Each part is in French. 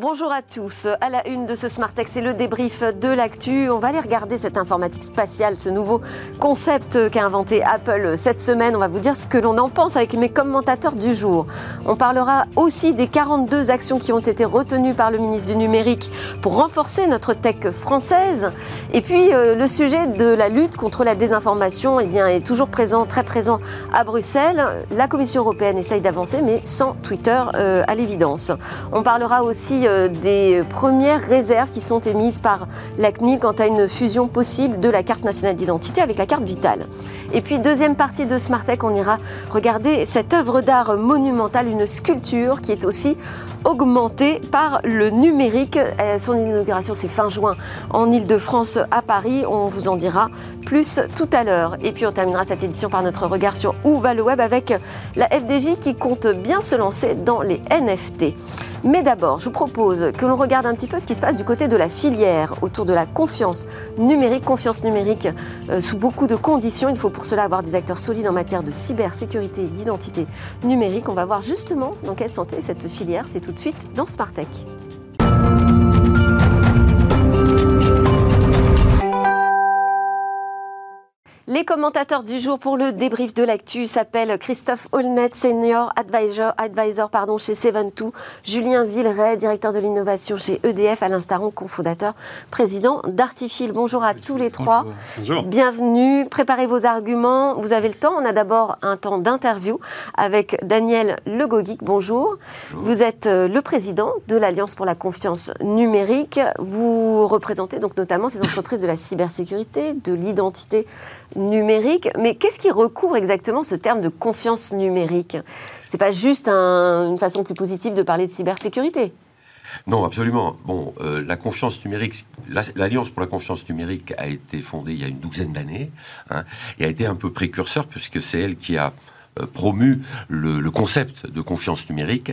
Bonjour à tous. À la une de ce Smartex, c'est le débrief de l'actu. On va aller regarder cette informatique spatiale, ce nouveau concept qu'a inventé Apple cette semaine. On va vous dire ce que l'on en pense avec mes commentateurs du jour. On parlera aussi des 42 actions qui ont été retenues par le ministre du Numérique pour renforcer notre tech française. Et puis, euh, le sujet de la lutte contre la désinformation eh bien, est toujours présent, très présent à Bruxelles. La Commission européenne essaye d'avancer, mais sans Twitter euh, à l'évidence. On parlera aussi euh, des premières réserves qui sont émises par la CNIL quant à une fusion possible de la carte nationale d'identité avec la carte vitale. Et puis, deuxième partie de Smartech, on ira regarder cette œuvre d'art monumentale, une sculpture qui est aussi augmentée par le numérique. Euh, son inauguration, c'est fin juin en Ile-de-France à Paris. On vous en dira plus tout à l'heure. Et puis, on terminera cette édition par notre regard sur où va le web avec la FDJ qui compte bien se lancer dans les NFT. Mais d'abord, je vous propose que l'on regarde un petit peu ce qui se passe du côté de la filière autour de la confiance numérique. Confiance numérique euh, sous beaucoup de conditions. Il faut pour cela avoir des acteurs solides en matière de cybersécurité et d'identité numérique. On va voir justement dans quelle santé cette filière. C'est tout de suite dans Smartech. Les commentateurs du jour pour le débrief de l'actu s'appellent Christophe Holnet, senior advisor, advisor pardon, chez Seven2, Julien Villeray, directeur de l'innovation chez EDF, Alain Staron, cofondateur, président d'Artifil. Bonjour à tous les trois. Bonjour. Bienvenue. Préparez vos arguments. Vous avez le temps. On a d'abord un temps d'interview avec Daniel Legogic. Bonjour. Bonjour. Vous êtes euh, le président de l'Alliance pour la confiance numérique. Vous représentez donc notamment ces entreprises de la cybersécurité, de l'identité numérique. Mais qu'est-ce qui recouvre exactement ce terme de confiance numérique? C'est pas juste un, une façon plus positive de parler de cybersécurité? Non, absolument. Bon, euh, la confiance numérique, l'Alliance pour la confiance numérique a été fondée il y a une douzaine d'années hein, et a été un peu précurseur puisque c'est elle qui a euh, promu le, le, concept de confiance numérique.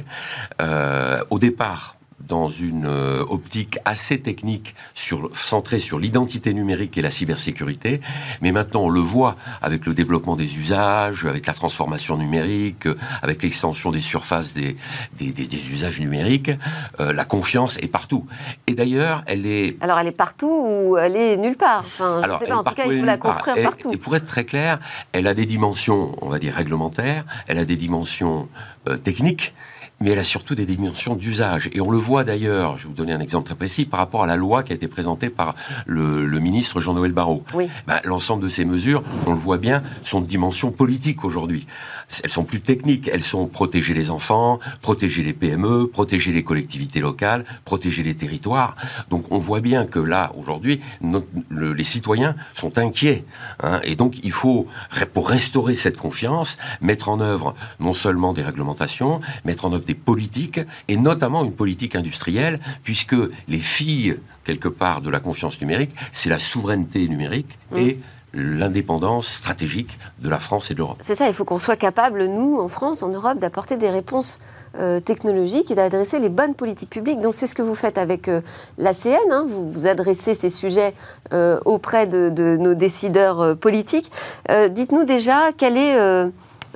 Euh, au départ, dans une euh, optique assez technique sur, centrée sur l'identité numérique et la cybersécurité. Mais maintenant, on le voit avec le développement des usages, avec la transformation numérique, avec l'extension des surfaces des, des, des, des usages numériques. Euh, la confiance est partout. Et d'ailleurs, elle est... Alors, elle est partout ou elle est nulle part? Enfin, Je ne sais pas, en tout cas, il faut la construire partout. Et pour être très clair, elle a des dimensions, on va dire, réglementaires, elle a des dimensions euh, techniques, mais elle a surtout des dimensions d'usage. Et on le voit d'ailleurs, je vais vous donner un exemple très précis, par rapport à la loi qui a été présentée par le, le ministre Jean-Noël Barrot. Oui. Ben, L'ensemble de ces mesures, on le voit bien, sont de dimension politique aujourd'hui. Elles sont plus techniques, elles sont protéger les enfants, protéger les PME, protéger les collectivités locales, protéger les territoires. Donc on voit bien que là, aujourd'hui, le, les citoyens sont inquiets. Hein, et donc il faut, pour restaurer cette confiance, mettre en œuvre non seulement des réglementations, mettre en œuvre des politiques, et notamment une politique industrielle, puisque les filles, quelque part, de la confiance numérique, c'est la souveraineté numérique mmh. et l'indépendance stratégique de la France et de l'Europe. C'est ça, il faut qu'on soit capable, nous, en France, en Europe, d'apporter des réponses euh, technologiques et d'adresser les bonnes politiques publiques. Donc c'est ce que vous faites avec euh, l'ACN, hein. vous, vous adressez ces sujets euh, auprès de, de, nos décideurs euh, politiques. Dites-nous déjà quel est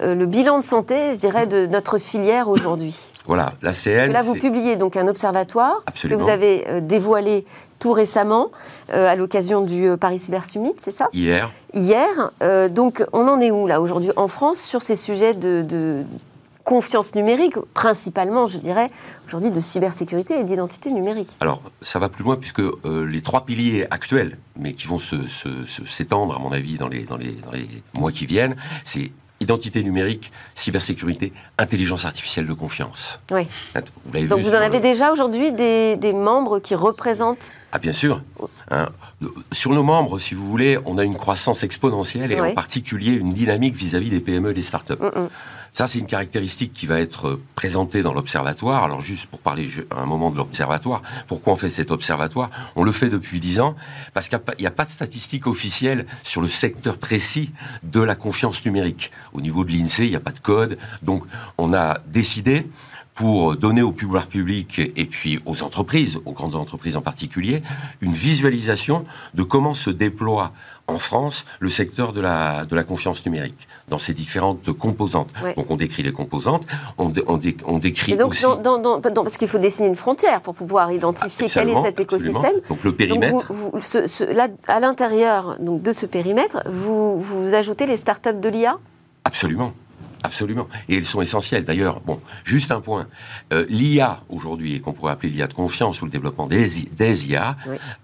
le bilan de santé, je dirais, de notre filière aujourd'hui Voilà, la CN. Là, vous publiez donc un observatoire Absolument. que vous avez euh, dévoilé tout récemment euh, à l'occasion du euh, Paris Cyber Summit, c'est ça? Hier. Hier. Euh, donc, on en est où là aujourd'hui en France sur ces sujets de, de confiance numérique, principalement, je dirais, aujourd'hui de cybersécurité et d'identité numérique? Alors, ça va plus loin puisque euh, les trois piliers actuels, mais qui vont s'étendre, à mon avis, dans les, dans les, dans les mois qui viennent, c'est identité numérique, cybersécurité, intelligence artificielle de confiance. Oui. Vous Donc vous en avez le... déjà aujourd'hui des, des, membres qui représentent Ah bien sûr. Hein, sur nos membres, si vous voulez, on a une croissance exponentielle et Oui. en particulier une dynamique vis-à-vis des PME et des startups. Mm, mm. Ça, c'est une caractéristique qui va être présentée dans l'observatoire. Alors, juste pour parler un moment de l'observatoire, pourquoi on fait cet observatoire? On le fait depuis dix ans parce qu'il n'y a, pas de statistiques officielles sur le secteur précis de la confiance numérique. Au niveau de l'INSEE, il n'y a pas de code. Donc, on a décidé pour donner au pouvoir public et puis aux entreprises, aux grandes entreprises en particulier, une visualisation de comment se déploie en France le secteur de la, de la confiance numérique dans ses différentes composantes. Donc on décrit les composantes, on, on, on décrit donc, aussi... Dans, dans, parce qu'il faut dessiner une frontière pour pouvoir identifier quel est cet écosystème. Donc le périmètre... vous, là, à l'intérieur de ce périmètre, vous, vous ajoutez les startups de l'IA Absolument. Absolument. Et elles sont essentielles. D'ailleurs, bon, juste un point. Euh, L'IA, aujourd'hui, et qu'on pourrait appeler l'IA de confiance ou le développement des, des IA,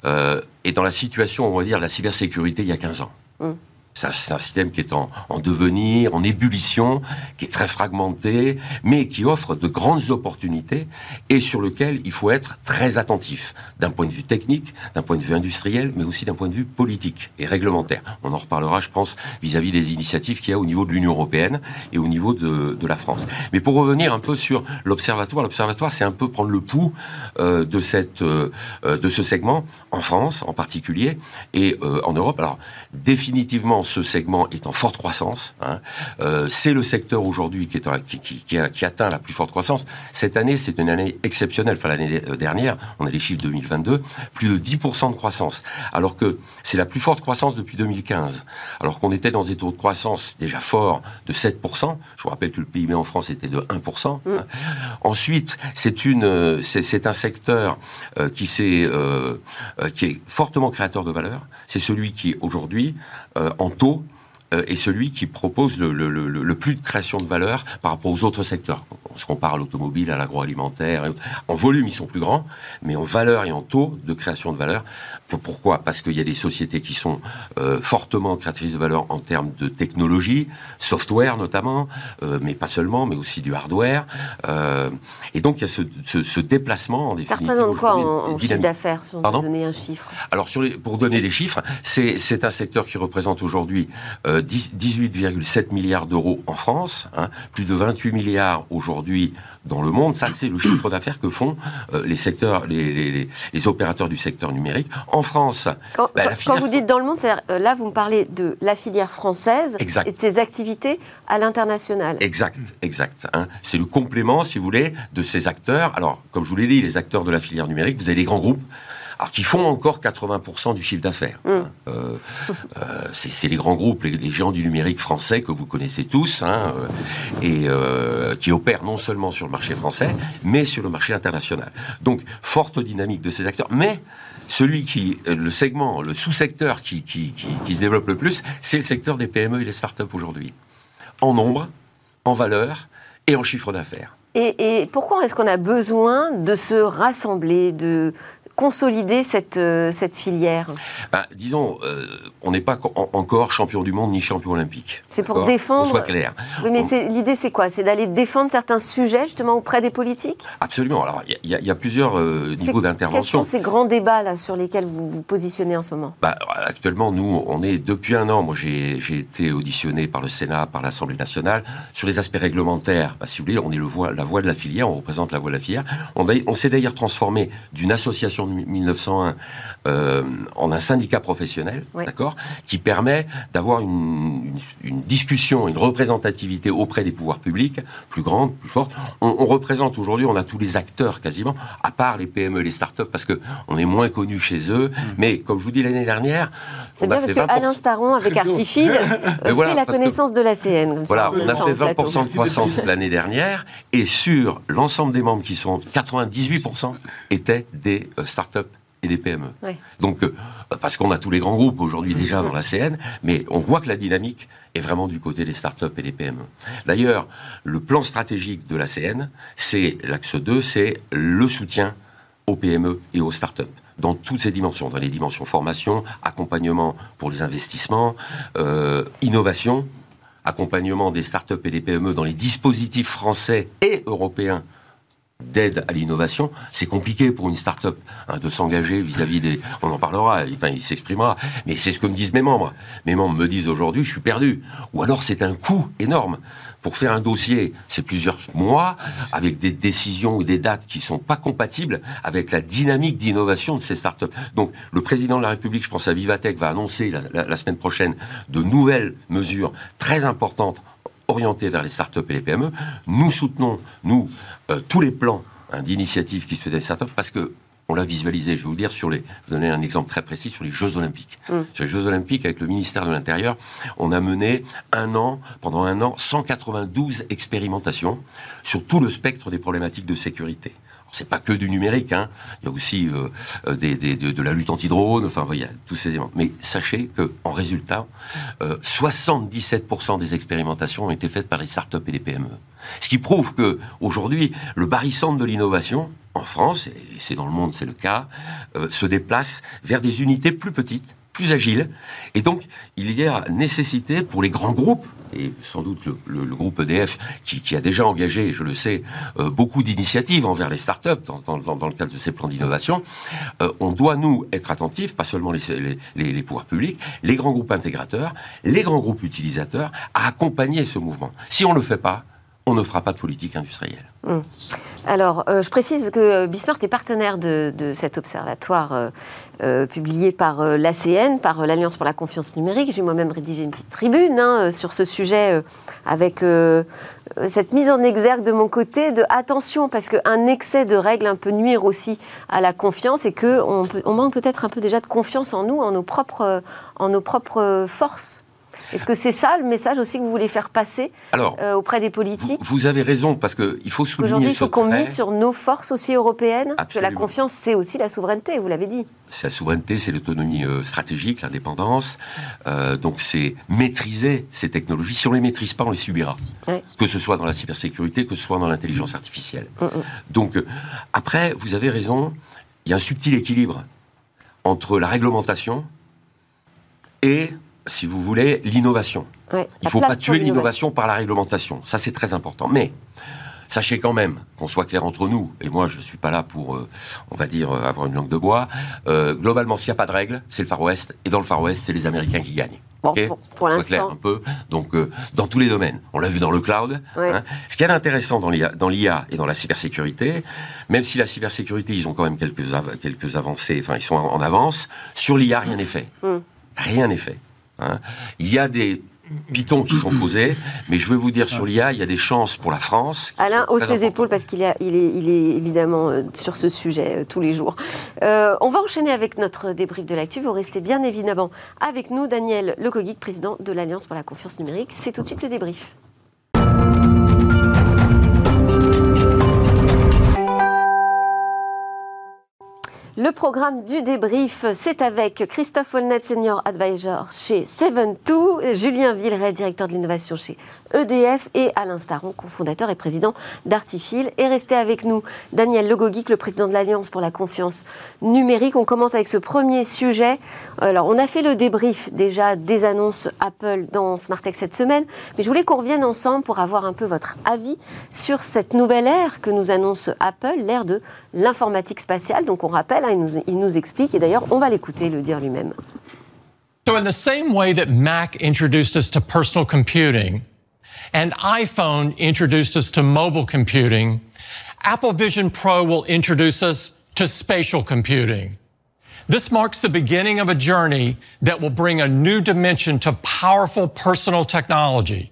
euh, est dans la situation, on va dire, de la cybersécurité il y a 15 ans. Hum. C'est un, système qui est en, devenir, en ébullition, qui est très fragmenté, mais qui offre de grandes opportunités et sur lequel il faut être très attentif, d'un point de vue technique, d'un point de vue industriel, mais aussi d'un point de vue politique et réglementaire. On en reparlera, je pense, vis-à-vis des initiatives qu'il y a au niveau de l'Union européenne et au niveau de, la France. Mais pour revenir un peu sur l'observatoire, l'observatoire, c'est un peu prendre le pouls euh, de, cette, euh, de ce segment, en France en particulier, et euh, en Europe. Alors, définitivement, ce segment est en forte croissance. Hein. Euh, c'est le secteur aujourd'hui qui, qui, qui, atteint la plus forte croissance. Cette année, c'est une année exceptionnelle. Enfin, l'année euh, dernière, on a les chiffres 2022, plus de 10% de croissance. Alors que c'est la plus forte croissance depuis 2015. Alors qu'on était dans des taux de croissance déjà forts de 7%. Je vous rappelle que le PIB en France était de 1%. Hein. Mm. Ensuite, c'est une, euh, c'est un secteur qui, qui est fortement créateur de valeur. C'est celui qui, aujourd'hui, en taux euh, est celui qui propose le, plus de création de valeur par rapport aux autres secteurs. On se compare à l'automobile, à l'agroalimentaire. En volume, ils sont plus grands, mais en valeur et en taux de création de valeur. Pourquoi? Parce qu'il y a des sociétés qui sont euh, fortement créatrices de valeur en termes de technologie, software notamment, euh, mais pas seulement, mais aussi du hardware. et donc, il y a ce, déplacement en définitive. Ça représente quoi en, chiffre d'affaires, si on peut donner un chiffre? Alors, sur les, pour donner des chiffres, c'est un secteur qui représente aujourd'hui 18,7 milliards d'euros en France, hein, plus de 28 milliards aujourd'hui dans le monde. Ça, c'est le chiffre d'affaires que font euh, les secteurs, les, opérateurs du secteur numérique. En France, quand, bah, vous dites dans le monde, euh, là, vous me parlez de la filière française et de ses activités à l'international. Exact, exact. Hein. C'est le complément, si vous voulez, de ces acteurs. Alors, comme je vous l'ai dit, les acteurs de la filière numérique, vous avez les grands groupes alors qui font encore 80% du chiffre d'affaires. Mm. Hein. Euh, euh, c'est les grands groupes, les, géants du numérique français que vous connaissez tous, hein, euh, et qui opèrent non seulement sur le marché français, mais sur le marché international. Donc, forte dynamique de ces acteurs, mais celui qui, le segment, le sous-secteur qui, qui, se développe le plus, c'est le secteur des PME et des startups aujourd'hui. En nombre, en valeur et en chiffre d'affaires. Et, et, pourquoi est-ce qu'on a besoin de se rassembler, de, consolider cette, euh, cette filière bah, Disons, euh, on n'est pas encore champion du monde ni champion olympique. C'est pour défendre. soit clair. Oui, mais l'idée, c'est quoi? C'est d'aller défendre certains sujets justement auprès des politiques? Absolument. Alors, il y, a plusieurs euh, niveaux d'intervention. Quels sont ces grands débats là sur lesquels vous vous positionnez en ce moment? Bah, Actuellement, nous, on est depuis un an. Moi, j'ai été auditionné par le Sénat, par l'Assemblée nationale sur les aspects réglementaires. Bah, si vous voulez, on est le voix, la voix de la filière. On représente la voix de la filière. On, on s'est d'ailleurs transformé d'une association 1901 euh, en un syndicat professionnel, d'accord, qui permet d'avoir une, discussion, une représentativité auprès des pouvoirs publics plus grande, plus forte. On, représente aujourd'hui, on a tous les acteurs quasiment, à part les PME, les startups, parce que on est moins connus chez eux. Mm. Mais comme je vous dis l'année dernière, c'est bien parce que Alain Staron avec Artifid euh, fait la connaissance de l'ACN. Voilà, on a fait 20% de croissance l'année dernière, et sur l'ensemble des membres qui sont 98% étaient des euh, startups et des PME. Donc, euh, parce qu'on a tous les grands groupes aujourd'hui déjà dans la CN, mais on voit que la dynamique est vraiment du côté des startups et des PME. D'ailleurs, le plan stratégique de la CN, c'est l'axe 2, c'est le soutien aux PME et aux startups dans toutes ces dimensions, dans les dimensions formation, accompagnement pour les investissements, euh, innovation, accompagnement des startups et des PME dans les dispositifs français et européens d'aide à l'innovation, c'est compliqué pour une start-up hein, de s'engager vis-à-vis des... On en parlera, enfin, il s'exprimera. Mais c'est ce que me disent mes membres. Mes membres me disent aujourd'hui, je suis perdu. Ou alors c'est un coût énorme. Pour faire un dossier, c'est plusieurs mois, avec des décisions ou des dates qui ne sont pas compatibles avec la dynamique d'innovation de ces start-up. Donc, le président de la République, je pense à Vivatech, va annoncer la semaine prochaine de nouvelles mesures très importantes orienté vers les startups et les PME. Nous soutenons, nous, euh, tous les plans hein, d'initiatives qui se font des startups parce que on l'a visualisé, je vais vous dire, sur les, je vais donner un exemple très précis sur les Jeux Olympiques. Mm. Sur les Jeux Olympiques, avec le ministère de l'Intérieur, on a mené un an, pendant un an, 192 expérimentations sur tout le spectre des problématiques de sécurité c'est pas que du numérique, hein. il y a aussi euh, euh, de, la lutte anti-drone, enfin, il y a tous ces éléments. Mais sachez qu'en résultat, 77% euh, des expérimentations ont été faites par les startups et les PME. Ce qui prouve que aujourd'hui, le barycentre de l'innovation, en France, et c'est dans le monde, c'est le cas, se déplace vers des unités plus petites, plus agile. Et donc, il y a nécessité pour les grands groupes, et sans doute le, groupe EDF, qui, a déjà engagé, je le sais, euh, beaucoup d'initiatives envers les startups dans, dans, le cadre de ces plans d'innovation, euh, on doit, nous, être attentifs, pas seulement les, les, pouvoirs publics, les grands groupes intégrateurs, les grands groupes utilisateurs, à accompagner ce mouvement. Si on ne le fait pas, on ne fera pas de politique industrielle. Hum. Alors, euh, je précise que Bismarck est partenaire de, cet observatoire euh, euh, publié par l'ACN, par l'Alliance pour la confiance numérique. J'ai moi-même rédigé une petite tribune hein, sur ce sujet avec cette mise en exergue de mon côté de attention, parce qu'un excès de règles un peu nuire aussi à la confiance et qu'on on manque peut-être un peu déjà de confiance en nous, en nos propres, en nos propres forces est-ce que c'est ça le message aussi que vous voulez faire passer euh, auprès des politiques vous, avez raison, parce qu'il faut souligner Aujourd'hui, il faut qu'on mise sur nos forces aussi européennes, parce que la confiance, c'est aussi la souveraineté, vous l'avez dit. C'est la souveraineté, c'est l'autonomie euh, stratégique, l'indépendance. Euh, donc c'est maîtriser ces technologies. Si on ne les maîtrise pas, on les subira. Que ce soit dans la cybersécurité, que ce soit dans l'intelligence artificielle. Mm, mm. Donc après, vous avez raison, il y a un subtil équilibre entre la réglementation et si vous voulez, l'innovation. il ne faut pas tuer l'innovation par la réglementation. Ça, c'est très important. Mais sachez quand même, qu'on soit clair entre nous, et moi, je ne suis pas là pour, euh, on va dire, euh, avoir une langue de bois. Euh, globalement, s'il n'y a pas de règles, c'est le Far West. Et dans le Far West, c'est les Américains qui gagnent. Bon, pour, l'instant. clair un peu. Donc, dans tous les domaines. On l'a vu dans le cloud. Hein. Ce qui est intéressant dans l'IA et dans la cybersécurité, même si la cybersécurité, ils ont quand même quelques, quelques avancées, enfin, ils sont en, avance, sur l'IA, rien n'est fait. Hmm. Rien n'est fait. Hein. Il y a des pitons qui sont posés, mais je veux vous dire sur l'IA, il y a des chances pour la France. Alain hausse les épaules parce qu'il il est, il est, évidemment euh, sur ce sujet euh, tous les jours. Euh, on va enchaîner avec notre débrief de l'actu. Vous restez bien évidemment avec nous, Daniel Lecoguic, président de l'Alliance pour la confiance numérique. C'est tout de suite le débrief. Le programme du débrief, c'est avec Christophe Wolnet, Senior Advisor chez Seven2, Julien Villeray, directeur de l'innovation chez EDF, et Alain Staron, cofondateur et président d'Artifil. Et restez avec nous, Daniel Legogic, le président de l'Alliance pour la confiance numérique. On commence avec ce premier sujet. Alors, on a fait le débrief déjà des annonces Apple dans SmartTech cette semaine, mais je voulais qu'on revienne ensemble pour avoir un peu votre avis sur cette nouvelle ère que nous annonce Apple, l'ère de l'informatique spatiale. Donc on rappelle, hein, il, nous, explique, et d'ailleurs on va l'écouter le dire lui-même. So in the same way that Mac introduced us to personal computing and iPhone introduced us to mobile computing, Apple Vision Pro will introduce us to spatial computing. This marks the beginning of a journey that will bring a new dimension to powerful personal technology.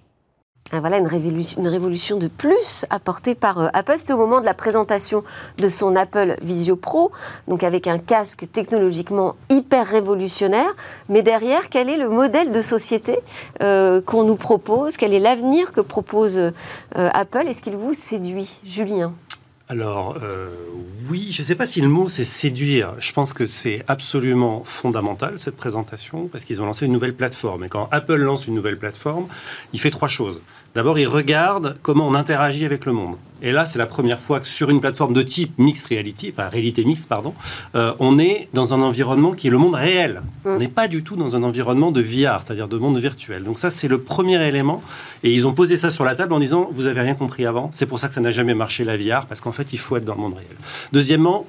Ah, voilà une révolution, de plus apportée par euh, Apple. C'était au moment de la présentation de son Apple Visio Pro, donc avec un casque technologiquement hyper révolutionnaire. Mais derrière, quel est le modèle de société euh, qu'on nous propose? Quel est l'avenir que propose euh, Apple? Est-ce qu'il vous séduit, Julien alors, oui, je ne sais pas si le mot c'est séduire. Je pense que c'est absolument fondamental cette présentation parce qu'ils ont lancé une nouvelle plateforme. Et quand Apple lance une nouvelle plateforme, il fait trois choses. D'abord, il regarde comment on interagit avec le monde. Et là, c'est la première fois que sur une plateforme de type mixed reality, enfin réalité mixte, pardon, euh, on est dans un environnement qui est le monde réel. Mm. On n'est pas du tout dans un environnement de VR, c'est-à-dire de monde virtuel. Donc ça, c'est le premier élément. Et ils ont posé ça sur la table en disant, vous avez rien compris avant. C'est pour ça que ça n'a jamais marché la VR, parce qu'en fait, il faut être dans le monde réel. Deuxièmement,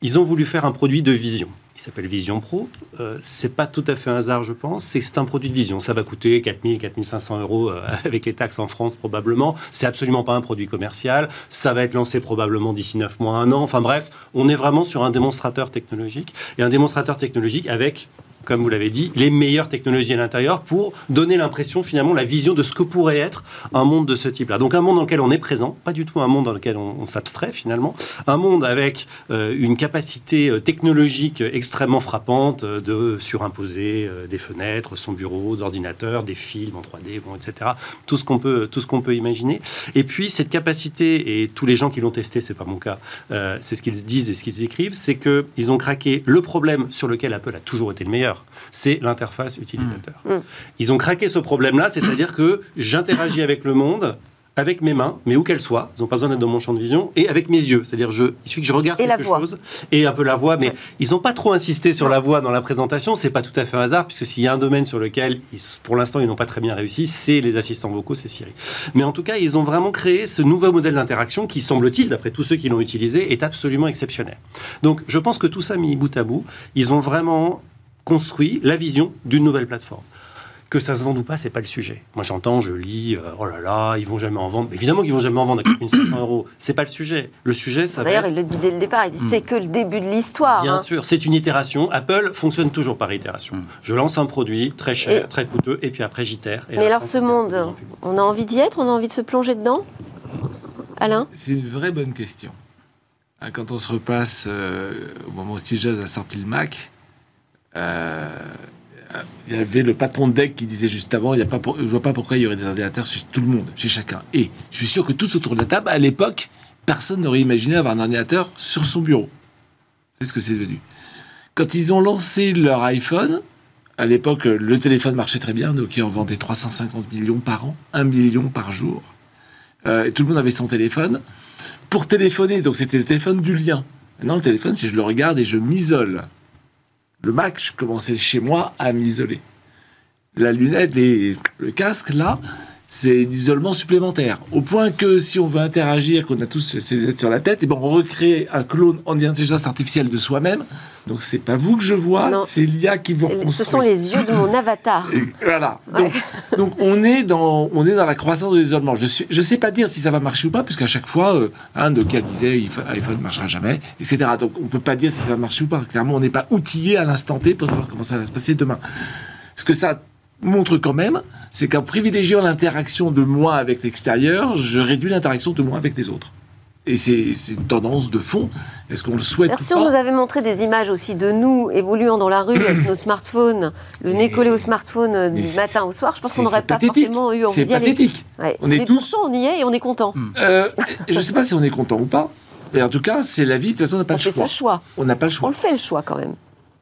ils ont voulu faire un produit de vision s'appelle Vision Pro. Euh, c'est pas tout à fait un hasard, je pense. C'est un produit de vision. Ça va coûter 4000, 4500 euros euh, avec les taxes en France probablement. C'est absolument pas un produit commercial. Ça va être lancé probablement d'ici 9 mois, un an. Enfin bref, on est vraiment sur un démonstrateur technologique et un démonstrateur technologique avec comme vous l'avez dit, les meilleures technologies à l'intérieur pour donner l'impression, finalement, la vision de ce que pourrait être un monde de ce type-là. Donc un monde dans lequel on est présent, pas du tout un monde dans lequel on, s'abstrait finalement, un monde avec euh, une capacité euh, technologique extrêmement frappante euh, de surimposer des fenêtres, son bureau, d'ordinateurs, des films en 3D, bon, etc. Tout ce qu'on peut, peut imaginer. Et puis cette capacité, et tous les gens qui l'ont testé, c'est pas mon cas, c'est ce qu'ils disent et ce qu'ils écrivent, c'est qu'ils ont craqué le problème sur lequel Apple a toujours été le meilleur, c'est l'interface utilisateur. Mmh. Ils ont craqué ce problème-là, c'est-à-dire que j'interagis avec le monde avec mes mains, mais où qu'elles soient, ils n'ont pas besoin d'être dans mon champ de vision, et avec mes yeux. C'est-à-dire, je, il suffit que je regarde quelque chose, et un peu la voix, mais ils n'ont pas trop insisté sur la voix dans la présentation, c'est pas tout à fait un hasard, puisque s'il y a un domaine sur lequel, pour l'instant, ils n'ont pas très bien réussi, c'est les assistants vocaux, c'est Siri. Mais en tout cas, ils ont vraiment créé ce nouveau modèle d'interaction qui, semble-t-il, d'après tous ceux qui l'ont utilisé, est absolument exceptionnel. Donc, je pense que tout ça mis bout à bout, ils ont vraiment construit la vision d'une nouvelle plateforme. Que ça se vende ou pas, c'est pas le sujet. Moi, j'entends, je lis, euh, oh là là, ils vont jamais en vendre. Évidemment qu'ils vont jamais en vendre à 4500 euros. C'est pas le sujet. Le sujet, ça D'ailleurs, il le dit dès le départ. Il dit hmm. c'est que le début de l'histoire. Bien hein. sûr, c'est une itération. Apple fonctionne toujours par itération. Hmm. Je lance un produit très cher, très coûteux, et puis après, j'itère. Mais alors, ce monde, on a envie d'y être On a envie de se plonger dedans? Alain? C'est une vraie bonne question. Hein, quand on se repasse euh, au moment où Steve Jobs a sorti le Mac, euh, il y avait le patron de deck qui disait juste avant, il y a pas je vois pas pourquoi il y aurait des ordinateurs chez tout le monde, chez chacun. Et je suis sûr que tous autour de la table, à l'époque, personne n'aurait imaginé avoir un ordinateur sur son bureau. C'est ce que c'est devenu. Quand ils ont lancé leur iPhone, à l'époque, le téléphone marchait très bien, ils en vendait 350 millions par an, 1 million par jour. Euh, et tout le monde avait son téléphone. Pour téléphoner, donc c'était le téléphone du lien. Maintenant, le téléphone, si je le regarde et je m'isole, le Mac, je commençais chez moi à m'isoler. La lunette, les, le casque, là, c'est l'isolement supplémentaire. Au point que si on veut interagir, qu'on a tous ces lunettes sur la tête, et eh ben on recrée un clone en intelligence artificielle de soi-même. Donc c'est pas vous que je vois, c'est l'IA qui vous reconstruit. Ce sont les yeux de mon avatar. voilà. Donc, on est dans on est dans la croissance de l'isolement. Je suis je sais pas dire si ça va marcher ou pas, puisqu'à chaque fois, euh, un de cas disait iPhone ne marchera jamais, etc. Donc on peut pas dire si ça va marcher ou pas. Clairement, on n'est pas outillé à l'instant T pour savoir comment ça va se passer demain. Ce que ça montre quand même, c'est qu'en privilégiant l'interaction de moi avec l'extérieur, je réduis l'interaction de moi avec les autres. Et c'est une tendance de fond. Est-ce qu'on le souhaite Si on nous avait montré des images aussi de nous évoluant dans la rue avec nos smartphones, le nez collé au smartphone euh, du matin au soir, je pense qu'on n'aurait pas forcément eu envie. C'est pathétique. On est tous... on y est et on est content. Euh, je ne sais pas si on est content ou pas. Mais en tout cas, c'est la vie. De toute façon, on n'a pas on le choix. Fait choix. On n'a pas le choix. On le fait le choix quand même.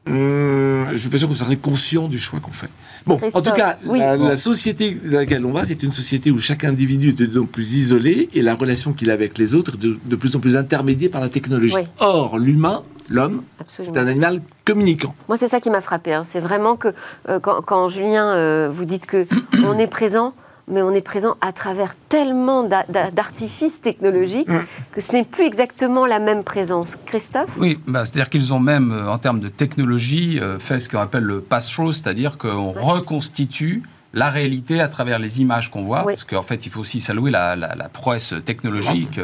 Hum, je suis pas sûr qu'on serait conscient du choix qu'on fait. Bon, en tout cas, la, société dans laquelle on va, c'est une société où chaque individu est de plus en plus isolé et la relation qu'il a avec les autres est de, plus en plus intermédiée par la technologie. Or, l'humain, l'homme, c'est un animal communicant. Moi, c'est ça qui m'a frappé. Hein. C'est vraiment que euh, quand, Julien, euh, vous dites que on est présent mais on est présent à travers tellement d'artifices technologiques mm. que ce n'est plus exactement la même présence. Christophe? Oui, bah, c'est-à-dire qu'ils ont même, euh, en termes de technologie, euh, fait ce qu'on appelle le pass-through, c'est-à-dire qu'on reconstitue la réalité à travers les images qu'on voit, parce qu'en fait, il faut aussi saluer la, la, prouesse technologique,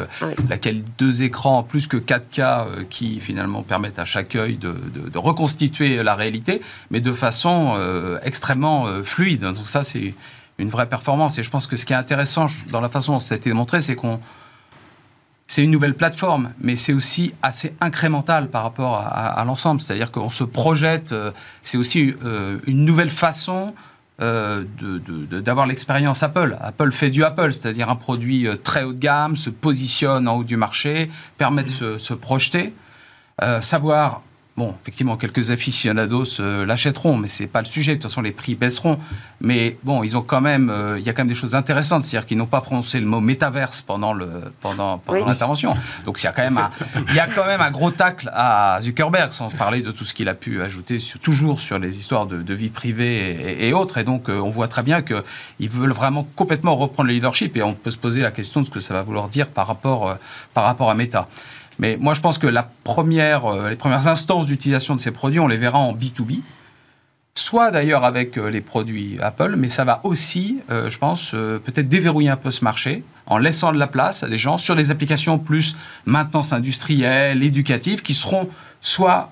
laquelle deux écrans plus que 4K euh, qui finalement permettent à chaque œil de, reconstituer la réalité, mais de façon extrêmement fluide. Donc ça, c'est une vraie performance. Et je pense que ce qui est intéressant dans la façon dont ça a été démontré, c'est qu'on c'est une nouvelle plateforme, mais c'est aussi assez incrémental par rapport à, l'ensemble. C'est-à-dire qu'on se projette, euh, c'est aussi euh, une nouvelle façon euh, d'avoir l'expérience Apple. Apple fait du Apple, c'est-à-dire un produit très haut de gamme, se positionne en haut du marché, permet de se, se projeter, savoir Bon, effectivement, quelques aficionados euh, l'achèteront, mais c'est pas le sujet. De toute façon, les prix baisseront. Mais bon, ils ont quand même, euh, il y a quand même des choses intéressantes, c'est-à-dire qu'ils n'ont pas prononcé le mot métaverse pendant le pendant pendant l'intervention. Donc il y a quand même un, il y a quand même un gros tacle à Zuckerberg, sans parler de tout ce qu'il a pu ajouter toujours sur les histoires de, vie privée et, autres. Et donc euh, on voit très bien qu'ils veulent vraiment complètement reprendre le leadership. Et on peut se poser la question de ce que ça va vouloir dire par rapport par rapport à Meta. Mais moi, je pense que la première, euh, les premières instances d'utilisation de ces produits, on les verra en B2B. Soit d'ailleurs avec euh, les produits Apple, mais ça va aussi, euh, je pense, peut-être déverrouiller un peu ce marché en laissant de la place à des gens sur des applications plus maintenance industrielle, éducative, qui seront soit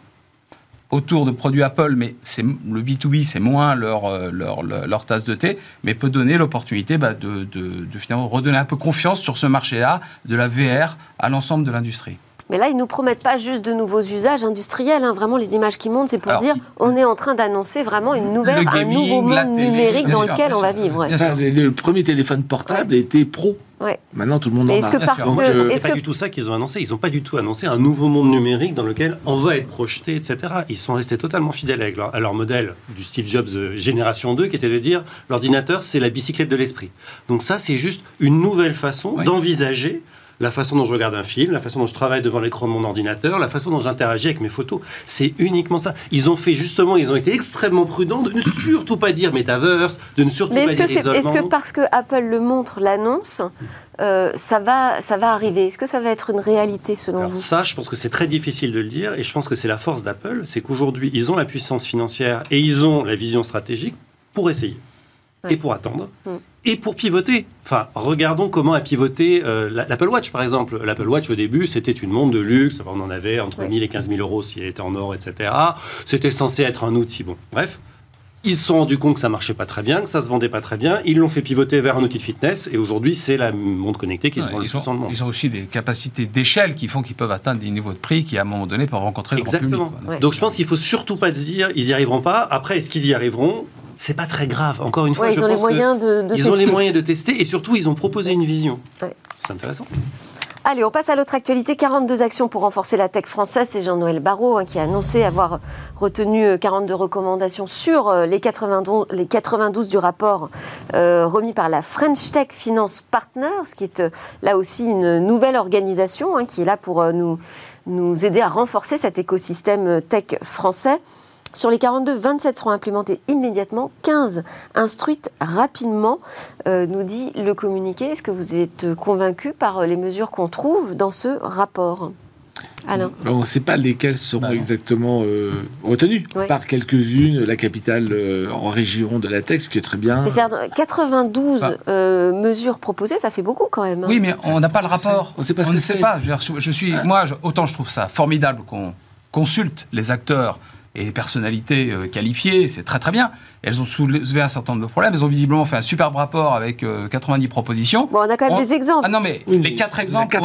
autour de produits Apple, mais c'est le B2B, c'est moins leur, leur, leur, tasse de thé, mais peut donner l'opportunité bah, de, de, finalement redonner un peu confiance sur ce marché-là, de la VR à l'ensemble de l'industrie. Mais là, ils ne nous promettent pas juste de nouveaux usages industriels. Hein. Vraiment, les images qui montent, c'est pour dire on est en train d'annoncer vraiment une nouvelle, un nouveau monde numérique dans lequel on va vivre. le, premier téléphone portable était pro. Ouais. Maintenant, tout le monde en a. Est-ce que parce que c'est pas du tout ça qu'ils ont annoncé. Ils n'ont pas du tout annoncé un nouveau monde numérique dans lequel on va être projeté, etc. Ils sont restés totalement fidèles avec leur, à leur modèle du Steve Jobs euh, génération 2, qui était de dire l'ordinateur, c'est la bicyclette de l'esprit. Donc ça, c'est juste une nouvelle façon d'envisager la façon dont je regarde un film, la façon dont je travaille devant l'écran de mon ordinateur, la façon dont j'interagis avec mes photos. C'est uniquement ça. Ils ont fait justement, ils ont été extrêmement prudents de ne surtout pas dire metaverse, de ne surtout pas dire isolement. Est-ce que parce que Apple le montre, l'annonce, euh, ça, va, ça va arriver? Est-ce que ça va être une réalité selon vous? Ça, je pense que c'est très difficile de le dire et je pense que c'est la force d'Apple, c'est qu'aujourd'hui, ils ont la puissance financière et ils ont la vision stratégique pour essayer et pour attendre. Mm et pour pivoter. Enfin, regardons comment a pivoté euh, l'Apple Watch, par exemple. L'Apple Watch, au début, c'était une montre de luxe. On en avait entre 1000 et 15 000 euros si elle était en or, etc. C'était censé être un outil. Bon, bref. Ils se sont rendus compte que ça marchait pas très bien, que ça se vendait pas très bien. Ils l'ont fait pivoter vers un outil de fitness et aujourd'hui, c'est la montre connectée qui le plus dans le monde. Ils ont aussi des capacités d'échelle qui font qu'ils peuvent atteindre des niveaux de prix qui, à un moment donné, peuvent rencontrer le Exactement. grand public. Donc je pense qu'il faut surtout pas se dire ils y arriveront pas. Après, est-ce qu'ils y arriveront? C'est pas très grave. Encore une fois, ils ont les moyens de, ils ont les moyens de tester et surtout ils ont proposé une vision. C'est intéressant. Allez, on passe à l'autre actualité. 42 actions pour renforcer la tech française. C'est Jean-Noël Barrot hein, qui a annoncé avoir retenu 42 euh, recommandations sur euh, les 92, les 92 du rapport euh, remis par la French Tech Finance Partners, qui est là aussi une nouvelle organisation hein, qui est là pour nous, nous aider à renforcer cet écosystème tech français. Sur les 42, 27 seront implémentées immédiatement, 15 instruites rapidement, euh, nous dit le communiqué. Est-ce que vous êtes convaincu par les mesures qu'on trouve dans ce rapport Alain? On ne sait pas lesquelles seront bah exactement euh, retenues. Par quelques-unes, la capitale euh, en région de la texte, qui est très bien. Mais 92 bah. mesures proposées, ça fait beaucoup quand même. Hein. Oui, mais on n'a pas le rapport. On ne sait pas ce que c'est. pas. Je, suis, moi, autant je trouve ça formidable qu'on consulte les acteurs et personnalités euh, qualifiées, c'est très très bien. Elles ont soulevé un certain nombre de problèmes. Elles ont visiblement fait un superbe rapport avec 90 euh, propositions. Bon, on a quand même des exemples. Ah non, mais les quatre exemples,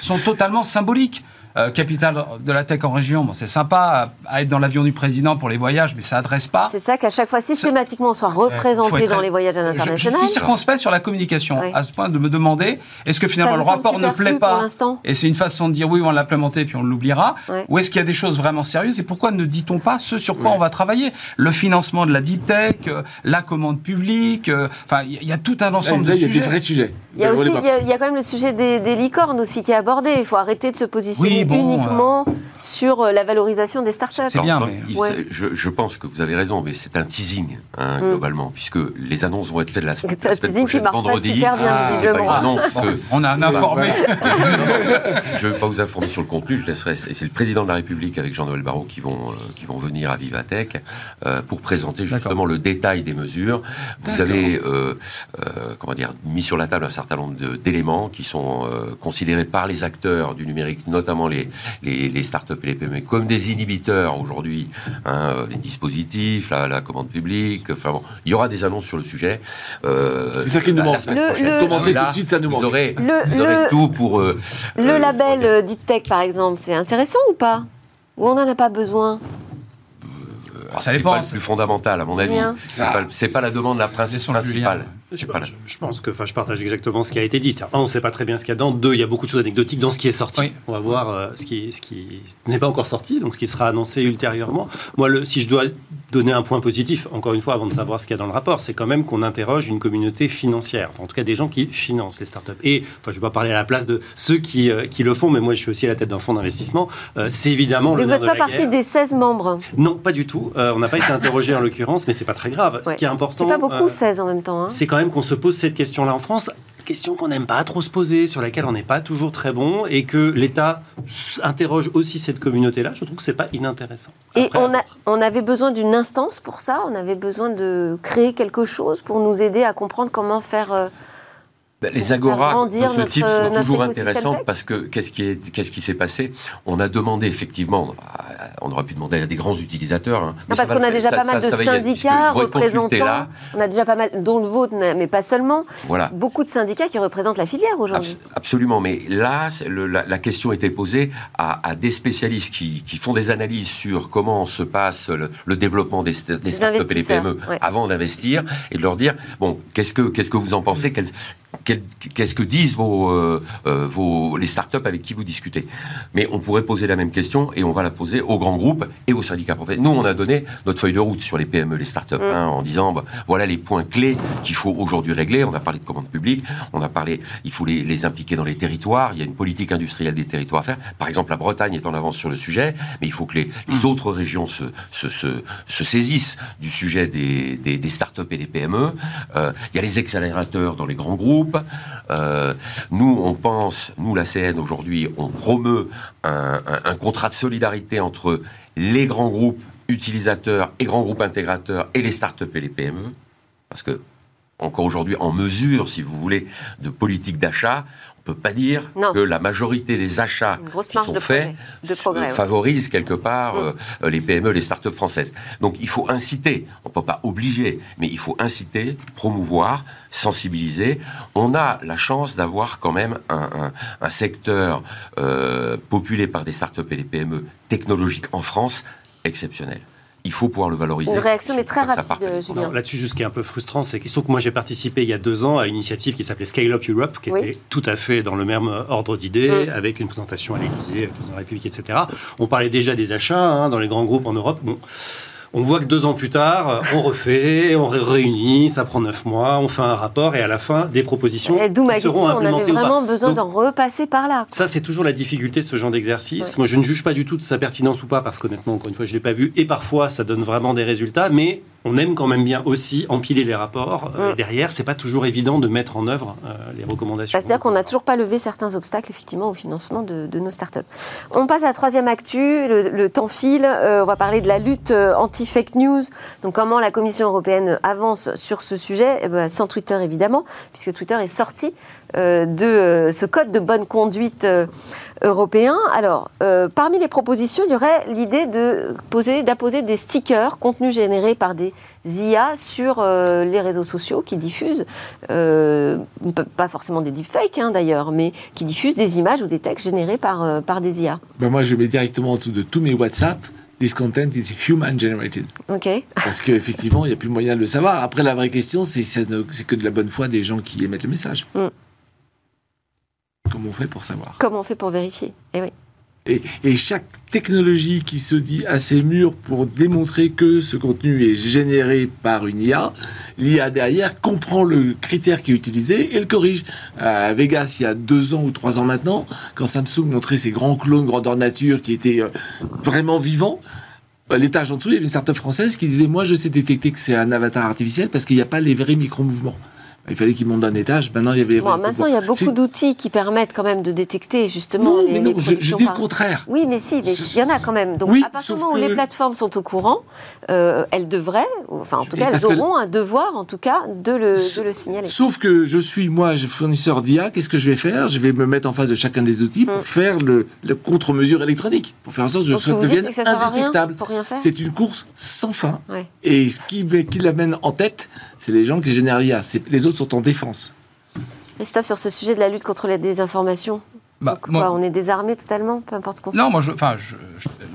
sont totalement symboliques. Euh, capitale de la tech en région, bon, c'est sympa à, être dans l'avion du président pour les voyages, mais ça adresse pas. C'est ça qu'à chaque fois, systématiquement, on soit représenté dans les voyages à l'international. Je, suis circonspect sur la communication, à ce point de me demander est-ce que finalement le rapport ne plaît pas et c'est une façon de dire oui, on l'a implémenté puis on l'oubliera, ou est-ce qu'il y a des choses vraiment sérieuses et pourquoi ne dit-on pas ce sur quoi on va travailler? Le financement de la deep tech, euh, la commande publique, euh, enfin, il y, a tout un ensemble de sujets. Il y a des vrais sujets. Il y a, aussi, il y a, quand même le sujet des, licornes aussi qui est abordé. Il faut arrêter de se positionner uniquement euh, sur euh, la valorisation des startups. C'est bien, mais... je, pense que vous avez raison, mais c'est un teasing hein, mm. globalement, puisque les annonces vont être faites la, semaine prochaine, teasing qui marche Pas super bien, ah, visiblement. on a un informé. je ne vais pas vous informer sur le contenu. Je laisserai. C'est le président de la République avec Jean-Noël Barrot qui vont euh, qui vont venir à Vivatech pour présenter justement le détail des mesures. Vous avez comment dire mis sur la table un certain certain nombre d'éléments qui sont euh, considérés par les acteurs du numérique, notamment les, les, les startups et les PME, comme des inhibiteurs aujourd'hui. Hein, les dispositifs, la, commande publique, enfin bon, il y aura des annonces sur le sujet. Euh, C'est ça qui nous manque. Commenter tout de suite, ça nous manque. Vous aurez, le, tout pour... Euh, le label Deep Tech, par exemple, c'est intéressant ou pas? Ou on n'en a pas besoin? Ça dépend. C'est pas le plus fondamental, à mon avis. C'est pas, pas, la demande la principale. Je, je, pense que, enfin, je partage exactement ce qui a été dit. Un, on ne sait pas très bien ce qu'il y a dedans. Deux, il y a beaucoup de choses anecdotiques dans ce qui est sorti. On va voir euh, ce qui, ce qui n'est pas encore sorti, donc ce qui sera annoncé ultérieurement. Moi, le, si je dois donner un point positif, encore une fois, avant de savoir ce qu'il y a dans le rapport, c'est quand même qu'on interroge une communauté financière, en tout cas des gens qui financent les startups. Et, enfin, je ne vais pas parler à la place de ceux qui, euh, qui le font, mais moi, je suis aussi à la tête d'un fonds d'investissement. Euh, c'est évidemment le. Vous n'êtes pas partie des 16 membres Non, pas du tout. on n'a pas été interrogé en l'occurrence, mais c'est pas très grave. Ce qui est important. C'est pas beaucoup, 16 en même temps. Hein. C'est quand même qu'on se pose cette question question-là en France, question qu'on n'aime pas trop se poser, sur laquelle on n'est pas toujours très bon, et que l'État interroge aussi cette communauté-là, je trouve que c'est pas inintéressant. et on, a, on avait besoin d'une instance pour ça? On avait besoin de créer quelque chose pour nous aider à comprendre comment faire... Euh, les agora de ce type sont toujours intéressantes parce que qu'est-ce qui, qu'est-ce qui s'est passé? On a demandé effectivement, on aurait pu demander à des grands utilisateurs. Hein, non, parce qu'on a déjà pas mal de syndicats représentants. On a déjà pas mal, dont le vôtre, mais pas seulement. Voilà. Beaucoup de syndicats qui représentent la filière aujourd'hui. absolument, mais là, la, question était posée à, des spécialistes qui, font des analyses sur comment se passe le, développement des, des startups et des PME avant d'investir et de leur dire bon, qu'est-ce que qu'est-ce que vous en pensez? Qu'est-ce que disent vos, euh, euh, vos, les startups avec qui vous discutez Mais on pourrait poser la même question et on va la poser aux grands groupes et aux syndicats professionnels. Nous, on a donné notre feuille de route sur les PME, les startups, mm. hein, en disant bah, voilà les points clés qu'il faut aujourd'hui régler. On a parlé de commandes publiques, on a parlé, il faut les, les, impliquer dans les territoires. Il y a une politique industrielle des territoires à faire. Par exemple, la Bretagne est en avance sur le sujet, mais il faut que les, les mm. autres régions se, se, se, se, saisissent du sujet des, des, des startups et des PME. Euh, il y a les accélérateurs dans les grands groupes. Euh, nous, on pense, nous, la CN, aujourd'hui, on promeut un, contrat de solidarité entre les grands groupes utilisateurs et grands groupes intégrateurs et les startups et les PME. Parce que, encore aujourd'hui, en mesure, si vous voulez, de politique d'achat, ne peut pas dire que la majorité des achats qui sont faits favorisent quelque part mm. euh, les PME, les start-up françaises. Donc il faut inciter, on ne peut pas obliger, mais il faut inciter, promouvoir, sensibiliser. On a la chance d'avoir quand même un, secteur euh, populé par des start-up et des PME technologiques en France exceptionnel il faut pouvoir le valoriser. Une réaction, mais très rapide, Julien. Là-dessus, ce qui est un peu frustrant, c'est qu'il que moi, j'ai participé il y a deux ans à une initiative qui s'appelait Scale Up Europe, qui était tout à fait dans le même ordre d'idées, mm. avec une présentation à l'Élysée, avec la République, etc. On parlait déjà des achats hein, dans les grands groupes en Europe. Bon. On voit que deux ans plus tard, on refait, on réunit, ça prend neuf mois, on fait un rapport et à la fin, des propositions D'où ma question, on avait vraiment besoin d'en repasser par là. Ça, c'est toujours la difficulté de ce genre d'exercice. Moi, je ne juge pas du tout de sa pertinence ou pas, parce qu'honnêtement, encore une fois, je ne l'ai pas vu. Et parfois, ça donne vraiment des résultats, mais on aime quand même bien aussi empiler les rapports. Euh, mm. derrière, c'est pas toujours évident de mettre en œuvre euh, les recommandations. C'est-à-dire qu'on n'a toujours pas levé certains obstacles, effectivement, au financement de, nos startups. On passe à la troisième actu. Le, temps file. Euh, on va parler de la lutte anti-fake news. Donc, comment la Commission européenne avance sur ce sujet? Eh ben, Sans Twitter, évidemment, puisque Twitter est sorti de ce code de bonne conduite européen. Alors, euh, parmi les propositions, il y aurait l'idée de poser, d'apposer des stickers, contenus générés par des IA sur euh, les réseaux sociaux qui diffusent, euh, pas forcément des deepfakes hein, d'ailleurs, mais qui diffusent des images ou des textes générés par, par des IA. Ben moi, je mets directement en dessous de tous mes WhatsApp. This content is human generated. Ok. Parce qu'effectivement, il n'y a plus moyen de le savoir. Après, la vraie question, c'est, c'est que de la bonne foi des gens qui émettent le message. Mm. Comment on fait pour savoir Comment on fait pour vérifier Eh oui. Et, chaque technologie qui se dit assez mûre pour démontrer que ce contenu est généré par une IA, l'IA derrière comprend le critère qui est utilisé et le corrige. À Vegas, il y a deux ans ou trois ans maintenant, quand Samsung montrait ses grands clones grandeur nature qui étaient euh, vraiment vivants, euh, l'étage en dessous, il y avait une start-up française qui disait Moi, je sais détecter que c'est un avatar artificiel parce qu'il n'y a pas les vrais micro-mouvements. Il fallait qu'il monte d'un étage. Maintenant, il y avait. maintenant, il y a beaucoup d'outils qui permettent quand même de détecter justement non, les. Mais non, je, dis le contraire. Oui, mais si, il y en a quand même. Donc, à partir du moment où les plateformes sont au courant, euh, elles devraient, enfin, en tout cas, elles auront un devoir, en tout cas, de le, de le, signaler. Sauf que je suis, moi, fournisseur d'IA. Qu'est-ce que je vais faire? Je vais me mettre en face de chacun des outils pour mm. faire le, contre-mesure électronique, pour faire en sorte que je devienne indétectable. C'est une course sans fin. Et ce qui, qui l'amène en tête, c'est les gens qui génèrent l'IA. Les autres sont en défense. Christophe, sur ce sujet de la lutte contre la désinformation bah, on est désarmé totalement, peu importe ce qu'on fait. Non, moi, je, enfin,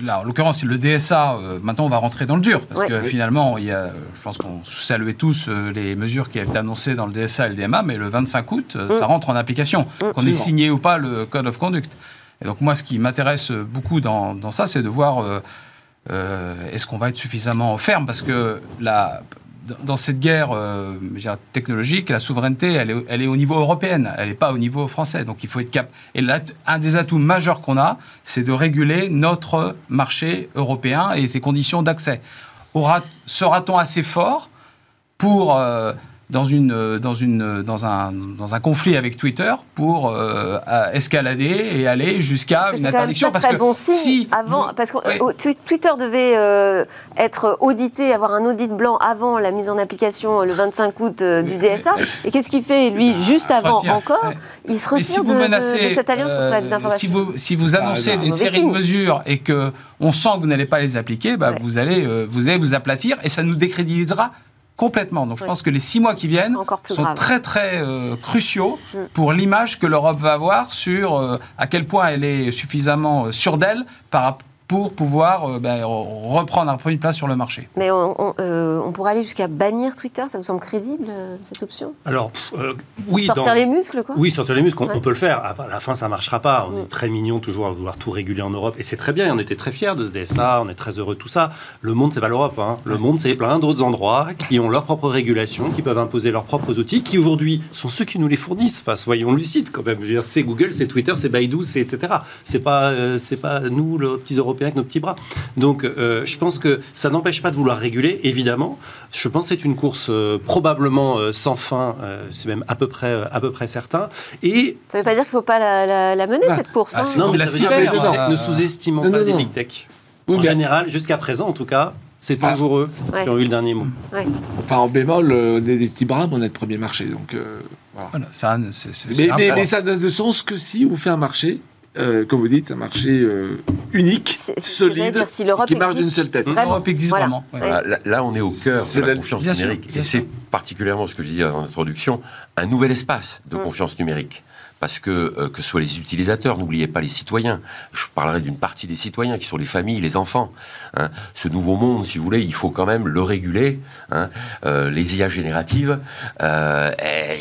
là, en l'occurrence, le DSA. Euh, maintenant, on va rentrer dans le dur parce que finalement, il y a, je pense qu'on saluait tous euh, les mesures qui avaient été annoncées dans le DSA et le DMA, mais le 25 aut euh, ça mm. rentre en application, mm. qu'on ait signé ou pas le Code of Conduct. Et donc, moi, ce qui m'intéresse beaucoup dans, dans ça, c'est de voir est-ce qu'on va être suffisamment ferme? Parce que la dans cette guerre euh, technologique, la souveraineté, elle est, elle est, au niveau européen, elle n'est pas au niveau français. Donc il faut être cap. Et là, un des atouts majeurs qu'on a, c'est de réguler notre marché européen et ses conditions d'accès. Sera-t-on assez fort pour euh, dans, une, dans, une, dans, un, dans un conflit avec Twitter pour escalader et aller jusqu'à une interdiction. Parce que bon si avant, parce que Twitter devait être audité, avoir un audit blanc avant la mise en application le 25 août du DSA. Et qu'est-ce qu'il fait lui juste avant encore Il se retire de, cette alliance contre la désinformation. Si vous, si vous annoncez une série de mesures et que on sent que vous n'allez pas les appliquer, bah, vous, allez, vous allez vous aplatir et ça nous décrédibilisera complètement. Donc je pense que les six mois qui viennent sont très très euh, cruciaux mm. pour l'image que l'Europe va avoir sur euh, à quel point elle est suffisamment euh, sûre d'elle par, rapport pour pouvoir euh, ben, reprendre une place sur le marché. Mais on, euh, pourrait aller jusqu'à bannir Twitter, ça vous semble crédible, euh, cette option? Alors, oui. Sortir les muscles, quoi Oui, sortir les muscles, on, peut le faire. À la fin, ça ne marchera pas. On mm. est très mignon toujours à vouloir tout réguler en Europe. Et c'est très bien, on était très fiers de ce DSA, on est très heureux de tout ça. Le monde, c'est pas l'Europe. Hein. Le monde, c'est plein d'autres endroits qui ont leur propre régulation, qui peuvent imposer leurs propres outils, qui aujourd'hui sont ceux qui nous les fournissent. Enfin, soyons lucides quand même. C'est Google, c'est Twitter, c'est Baidu, c'est etc. C'est pas, c'est pas nous, les petits Européens, avec nos petits bras. Donc, euh, je pense que ça n'empêche pas de vouloir réguler, évidemment. Je pense que c'est une course euh, probablement euh, sans fin, c'est même à peu près, à peu près certain. Et ça ne veut pas dire qu'il ne faut pas la, mener bah, cette course. Ah, hein. non, mais ça veut dire ne sous-estimons pas les big tech. en général, jusqu'à présent, en tout cas, c'est toujours eux qui ont eu le dernier mot. Enfin, en bémol, on est des petits bras, mais on est le premier marché. Donc, voilà. ça, mais, mais, ça n'a de sens que si on fait un marché euh, comme vous dites, un marché euh, unique, solide, qui marche d'une seule tête. L'Europe existe vraiment. Là, on est au cœur de la, confiance numérique. Et c'est particulièrement ce que je disais en introduction, un nouvel espace de mm. confiance numérique parce que euh, que ce soit les utilisateurs, n'oubliez pas les citoyens. Je parlerai d'une partie des citoyens qui sont les familles, les enfants. Hein. Ce nouveau monde, si vous voulez, il faut quand même le réguler. Hein. Euh, les IA génératives, euh,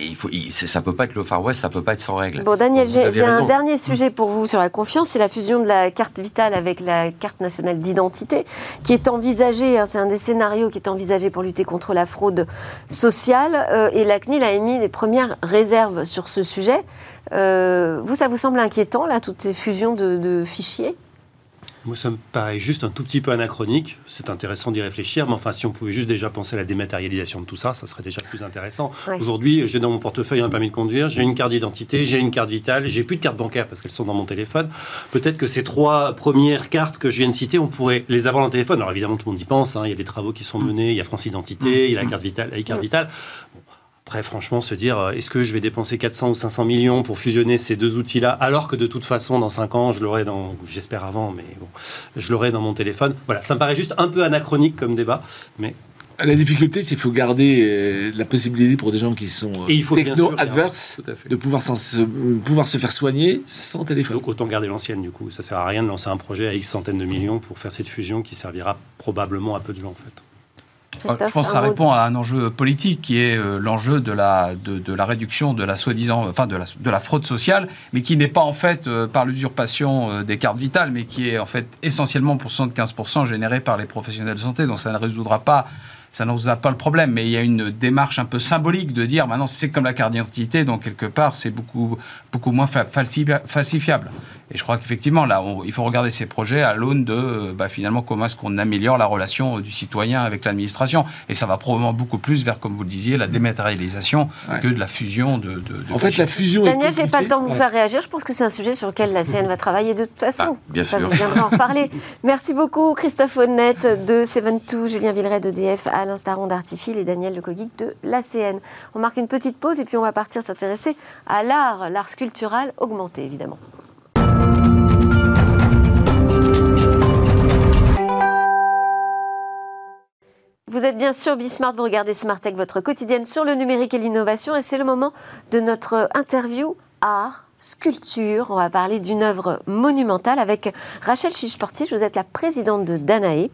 il faut, ça peut pas être le Far West, ça peut pas être sans règles. Bon, Daniel, j'ai un dernier sujet pour vous sur la confiance, c'est la fusion de la carte vitale avec la carte nationale d'identité, qui est envisagée. Hein, c'est un des scénarios qui est envisagé pour lutter contre la fraude sociale. Euh, et la CNIL a émis les premières réserves sur ce sujet. Euh, vous, ça vous semble inquiétant, là, toutes ces fusions de, fichiers? Moi, ça me paraît juste un tout petit peu anachronique. C'est intéressant d'y réfléchir, mais enfin, si on pouvait juste déjà penser à la dématérialisation de tout ça, ça serait déjà plus intéressant. Aujourd'hui, j'ai dans mon portefeuille un permis de conduire, j'ai une carte d'identité, j'ai une carte vitale, j'ai plus de carte bancaire parce qu'elles sont dans mon téléphone. Peut-être que ces trois premières cartes que je viens de citer, on pourrait les avoir dans le téléphone. Alors évidemment, tout le monde y pense. Hein. Il y a des travaux qui sont menés. Il y a France Identité, il y a la carte vitale, la carte vitale. Après, franchement, se dire, euh, est-ce que je vais dépenser 400 ou 500 millions pour fusionner ces deux outils-là, alors que de toute façon, dans 5 ans, je l'aurai dans, j'espère avant, mais bon, je l'aurai dans mon téléphone. Voilà, ça me paraît juste un peu anachronique comme débat, mais la difficulté, c'est qu'il faut garder euh, la possibilité pour des gens qui sont techno-adverses de pouvoir, se, pouvoir se faire soigner sans téléphone. Donc autant garder l'ancienne, du coup. Ça sert à rien de lancer un projet à X centaines de millions pour faire cette fusion qui servira probablement à peu de gens, en fait. Je pense que ça répond à un enjeu politique qui est euh, l'enjeu de la, de, la réduction de la soi-disant, enfin de la, de la fraude sociale, mais qui n'est pas en fait euh, par l'usurpation euh, des cartes vitales, mais qui est en fait essentiellement pour 75% généré par les professionnels de santé. Donc ça ne résoudra pas ça ne nous a pas le problème, mais il y a une démarche un peu symbolique de dire maintenant c'est comme la carte d'identité, donc quelque part c'est beaucoup, beaucoup moins falsifiable. Et je crois qu'effectivement, là, il faut regarder ces projets à l'aune de euh, bah, finalement comment est-ce qu'on améliore la relation du citoyen avec l'administration. Et ça va probablement beaucoup plus vers, comme vous le disiez, la dématérialisation que de la fusion de. en fait, la fusion. Daniel, j'ai pas le temps de vous faire réagir. Je pense que c'est un sujet sur lequel la CN va travailler de toute façon. Bah, bien ça, sûr. vous viendrez en reparler. Merci beaucoup, Christophe Honnête de 72, Julien Villeray d'EDF, Alain Staron d'Artifil et Daniel Lecoguic de l'ACN. On marque une petite pause et puis on va partir s'intéresser à l'art, l'art sculptural augmenté évidemment. Vous êtes bien sûr Bismart, vous regardez Smart Tech, votre quotidienne sur le numérique et l'innovation, et c'est le moment de notre interview art, sculpture. On va parler d'une œuvre monumentale avec Rachel Chichporti. Vous êtes la présidente de Danae.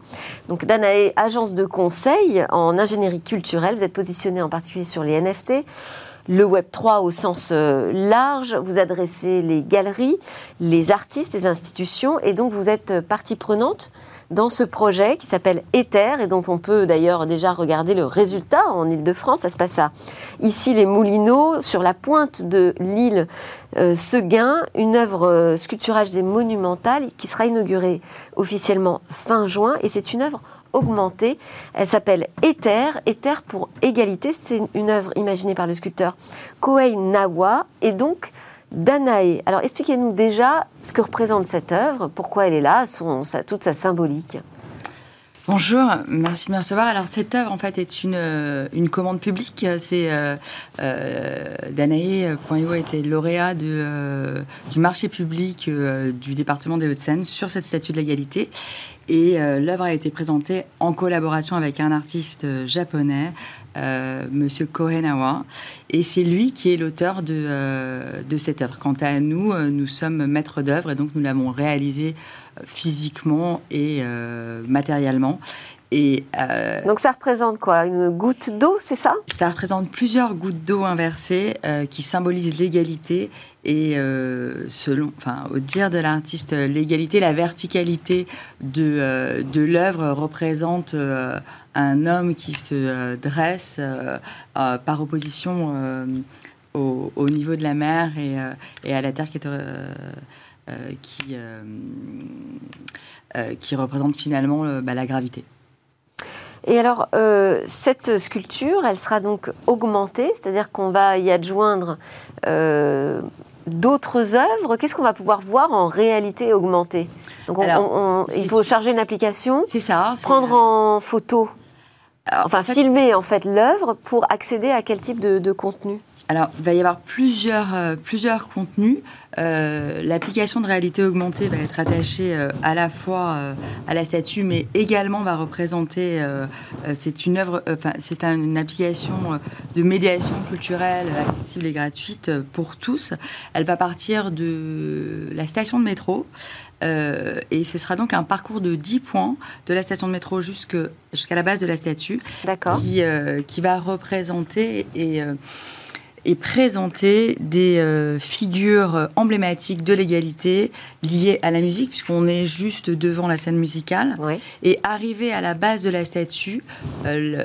Donc Danae, agence de conseil en ingénierie culturelle. Vous êtes positionnée en particulier sur les NFT le Web 3 au sens euh, large, vous adressez les galeries, les artistes, les institutions, et donc vous êtes partie prenante dans ce projet qui s'appelle Ether et dont on peut d'ailleurs déjà regarder le résultat en Ile-de-France. Ça se passe à ici les Moulineaux, sur la pointe de l'île euh, Seguin, une œuvre euh, sculpturale et monumentale qui sera inaugurée officiellement fin juin et c'est une œuvre augmentée. Elle s'appelle Ether, Ether pour égalité. C'est une œuvre imaginée par le sculpteur Kohei Nawa et donc Danae. Alors expliquez-nous déjà ce que représente cette œuvre, pourquoi elle est là, toute sa symbolique. Bonjour, merci de me recevoir. Alors cette œuvre en fait est une, euh, une commande publique. C'est euh, euh, Danae.io été lauréat euh, du marché public du département des Hauts-de-Seine sur cette statue de l'égalité. Et l'œuvre a été présentée en collaboration avec un artiste japonais, Monsieur Kohenawa. Et c'est lui qui est l'auteur de, de cette œuvre. Quant à nous, nous sommes maîtres d'œuvre et donc nous l'avons réalisée physiquement et euh, matériellement. Et, euh, Donc ça représente quoi? Une goutte d'eau, c'est ça? Ça représente plusieurs gouttes d'eau inversées euh, qui symbolisent l'égalité et selon, enfin, au dire de l'artiste, l'égalité, la verticalité de, de l'œuvre représente un homme qui se dresse par opposition au, au, niveau de la mer et, et à la terre qui est euh, qui, euh, euh, qui représente finalement bah, la gravité. Et alors, cette sculpture, elle sera donc augmentée, c'est-à-dire qu'on va y adjoindre d'autres œuvres. Qu'est-ce qu'on va pouvoir voir en réalité augmentée? Donc Il faut charger une application, ça, prendre en photo, enfin filmer en fait l'œuvre pour accéder à quel type de contenu? Alors, il va y avoir plusieurs, euh, plusieurs contenus. Euh, l'application de réalité augmentée va être attachée euh, à la fois à la statue, mais également va représenter. c'est une œuvre, enfin, c'est une application de médiation culturelle accessible et gratuite pour tous. Elle va partir de la station de métro. et ce sera donc un parcours de 10 points de la station de métro jusqu'à la base de la statue qui, qui va représenter et et présenter des euh, figures emblématiques de l'égalité liées à la musique, puisqu'on est juste devant la scène musicale, et arriver à la base de la statue, euh,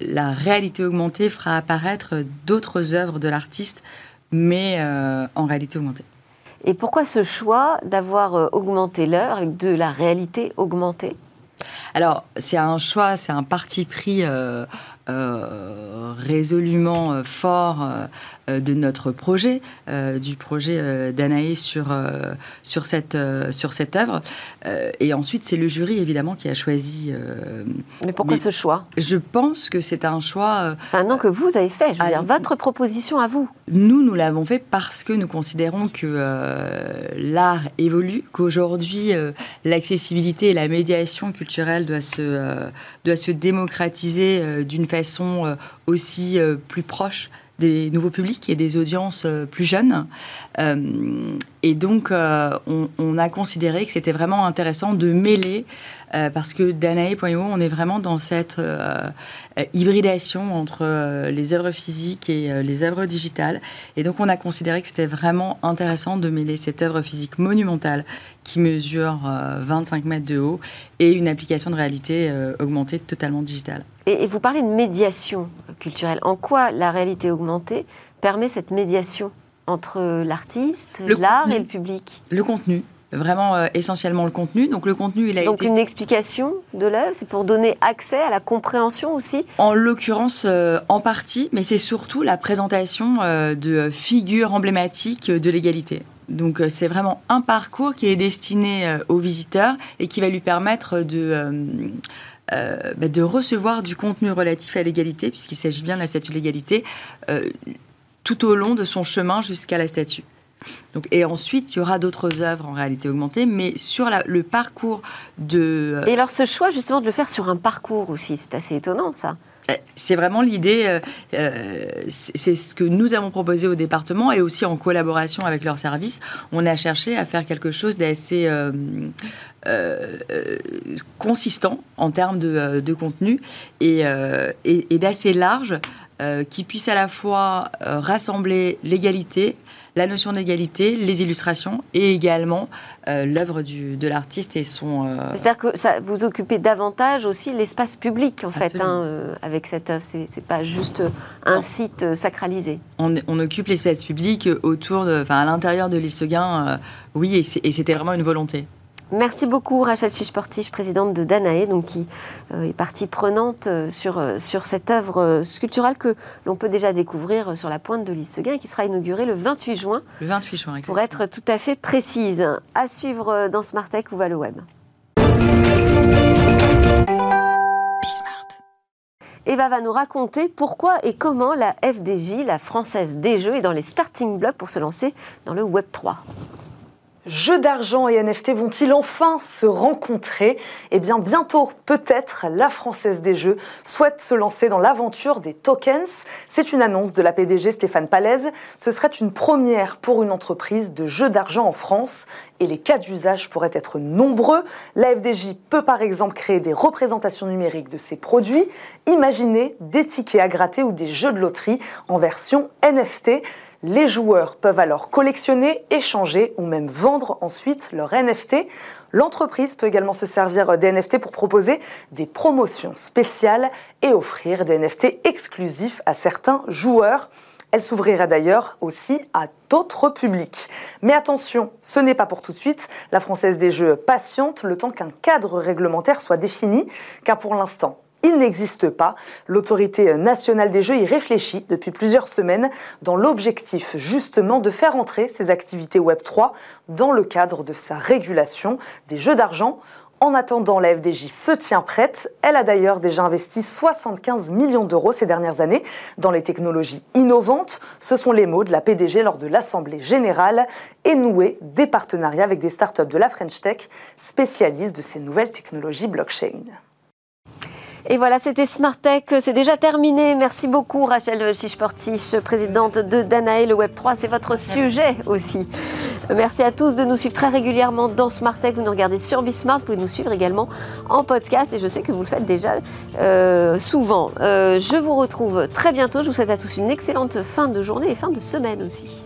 la réalité augmentée fera apparaître d'autres œuvres de l'artiste, mais euh, en réalité augmentée. Et pourquoi ce choix d'avoir augmenté l'heure avec de la réalité augmentée? Alors, c'est un choix, c'est un parti pris euh, résolument euh, fort euh, de notre projet, du projet d'Anaé sur, sur, cette, sur cette œuvre. et ensuite, c'est le jury, évidemment, qui a choisi. mais pourquoi ce choix? Je pense que c'est un choix. Enfin, non, que vous avez fait, je veux dire, votre proposition à vous. Nous, nous l'avons fait parce que nous considérons que l'art évolue, qu'aujourd'hui, l'accessibilité et la médiation culturelle doit se, doit se démocratiser d'une façon façon euh, aussi euh, plus proche des nouveaux publics et des audiences euh, plus jeunes. et donc, on, a considéré que c'était vraiment intéressant de mêler, parce que Danae.io, on est vraiment dans cette hybridation entre les œuvres physiques et les œuvres digitales. Et donc, on a considéré que c'était vraiment intéressant de mêler cette œuvre physique monumentale qui mesure 25 mètres de haut et une application de réalité augmentée totalement digitale. Et, vous parlez de médiation culturelle. En quoi la réalité augmentée permet cette médiation entre l'artiste, l'art et le public? Le contenu vraiment euh, essentiellement le contenu. Donc le contenu, il a Donc une explication de l'œuvre, c'est pour donner accès à la compréhension aussi En l'occurrence, euh, en partie, mais c'est surtout la présentation euh, de figures emblématiques de l'égalité. Donc c'est vraiment un parcours qui est destiné aux visiteurs et qui va lui permettre de bah, de recevoir du contenu relatif à l'égalité, puisqu'il s'agit bien de la statue de l'égalité, tout au long de son chemin jusqu'à la statue. Donc, et ensuite, il y aura d'autres œuvres en réalité augmentée, mais sur le parcours de... Et alors ce choix justement de le faire sur un parcours aussi, c'est assez étonnant ça. Euh, c'est vraiment l'idée, c'est ce que nous avons proposé au département et aussi en collaboration avec leurs services. On a cherché à faire quelque chose d'assez euh, consistant en termes de, euh, contenu euh, et, et, d'assez large qui puisse à la fois rassembler l'égalité, la notion d'égalité, les illustrations et également l'œuvre de l'artiste et son. C'est-à-dire que ça, vous occupez davantage aussi l'espace public en fait hein, avec cette œuvre. C'est pas juste un site sacralisé. On, on occupe l'espace public autour, de, enfin à l'intérieur de l'île Seguin, oui, et c'était vraiment une volonté. Merci beaucoup Rachel Chichportiche, présidente de Danae, donc qui euh, est partie prenante euh, sur, euh, sur cette œuvre sculpturale que l'on peut déjà découvrir sur la pointe de l'Isseguin qui sera inaugurée le 28 juin. Le 28 juin, exactement. Pour être tout à fait précise. À suivre dans Smart Tech ou va le web. Eva va nous raconter pourquoi et comment la FDJ, la Française des Jeux, est dans les starting blocks pour se lancer dans le Web 3. Jeux d'argent et NFT vont-ils enfin se rencontrer? Eh bien bientôt, peut-être, la Française des Jeux souhaite se lancer dans l'aventure des tokens. C'est une annonce de la PDG Stéphane Palaise. Ce serait une première pour une entreprise de jeux d'argent en France et les cas d'usage pourraient être nombreux. La FDJ peut par exemple créer des représentations numériques de ses produits. Imaginez des tickets à gratter ou des jeux de loterie en version NFT. Les joueurs peuvent alors collectionner, échanger ou même vendre ensuite leur NFT. L'entreprise peut également se servir des NFT pour proposer des promotions spéciales et offrir des NFT exclusifs à certains joueurs. Elle s'ouvrirait d'ailleurs aussi à d'autres publics. Mais attention, ce n'est pas pour tout de suite. La Française des Jeux patiente le temps qu'un cadre réglementaire soit défini, car pour l'instant, il n'existe pas. L'autorité nationale des jeux y réfléchit depuis plusieurs semaines dans l'objectif justement de faire entrer ces activités Web3 dans le cadre de sa régulation des jeux d'argent. En attendant, la FDJ se tient prête. Elle a d'ailleurs déjà investi 75 millions d'euros ces dernières années dans les technologies innovantes. Ce sont les mots de la PDG lors de l'Assemblée générale et nouer des partenariats avec des startups de la French Tech spécialistes de ces nouvelles technologies blockchain. Et voilà, c'était Smart Tech. C'est déjà terminé. Merci beaucoup, Rachel Chichportiche, présidente de Danae. Le Web3, c'est votre sujet aussi. Merci à tous de nous suivre très régulièrement dans Smart Tech. Vous nous regardez sur Bismart. Vous pouvez nous suivre également en podcast. Et je sais que vous le faites déjà euh, souvent. Euh, je vous retrouve très bientôt. Je vous souhaite à tous une excellente fin de journée et fin de semaine aussi.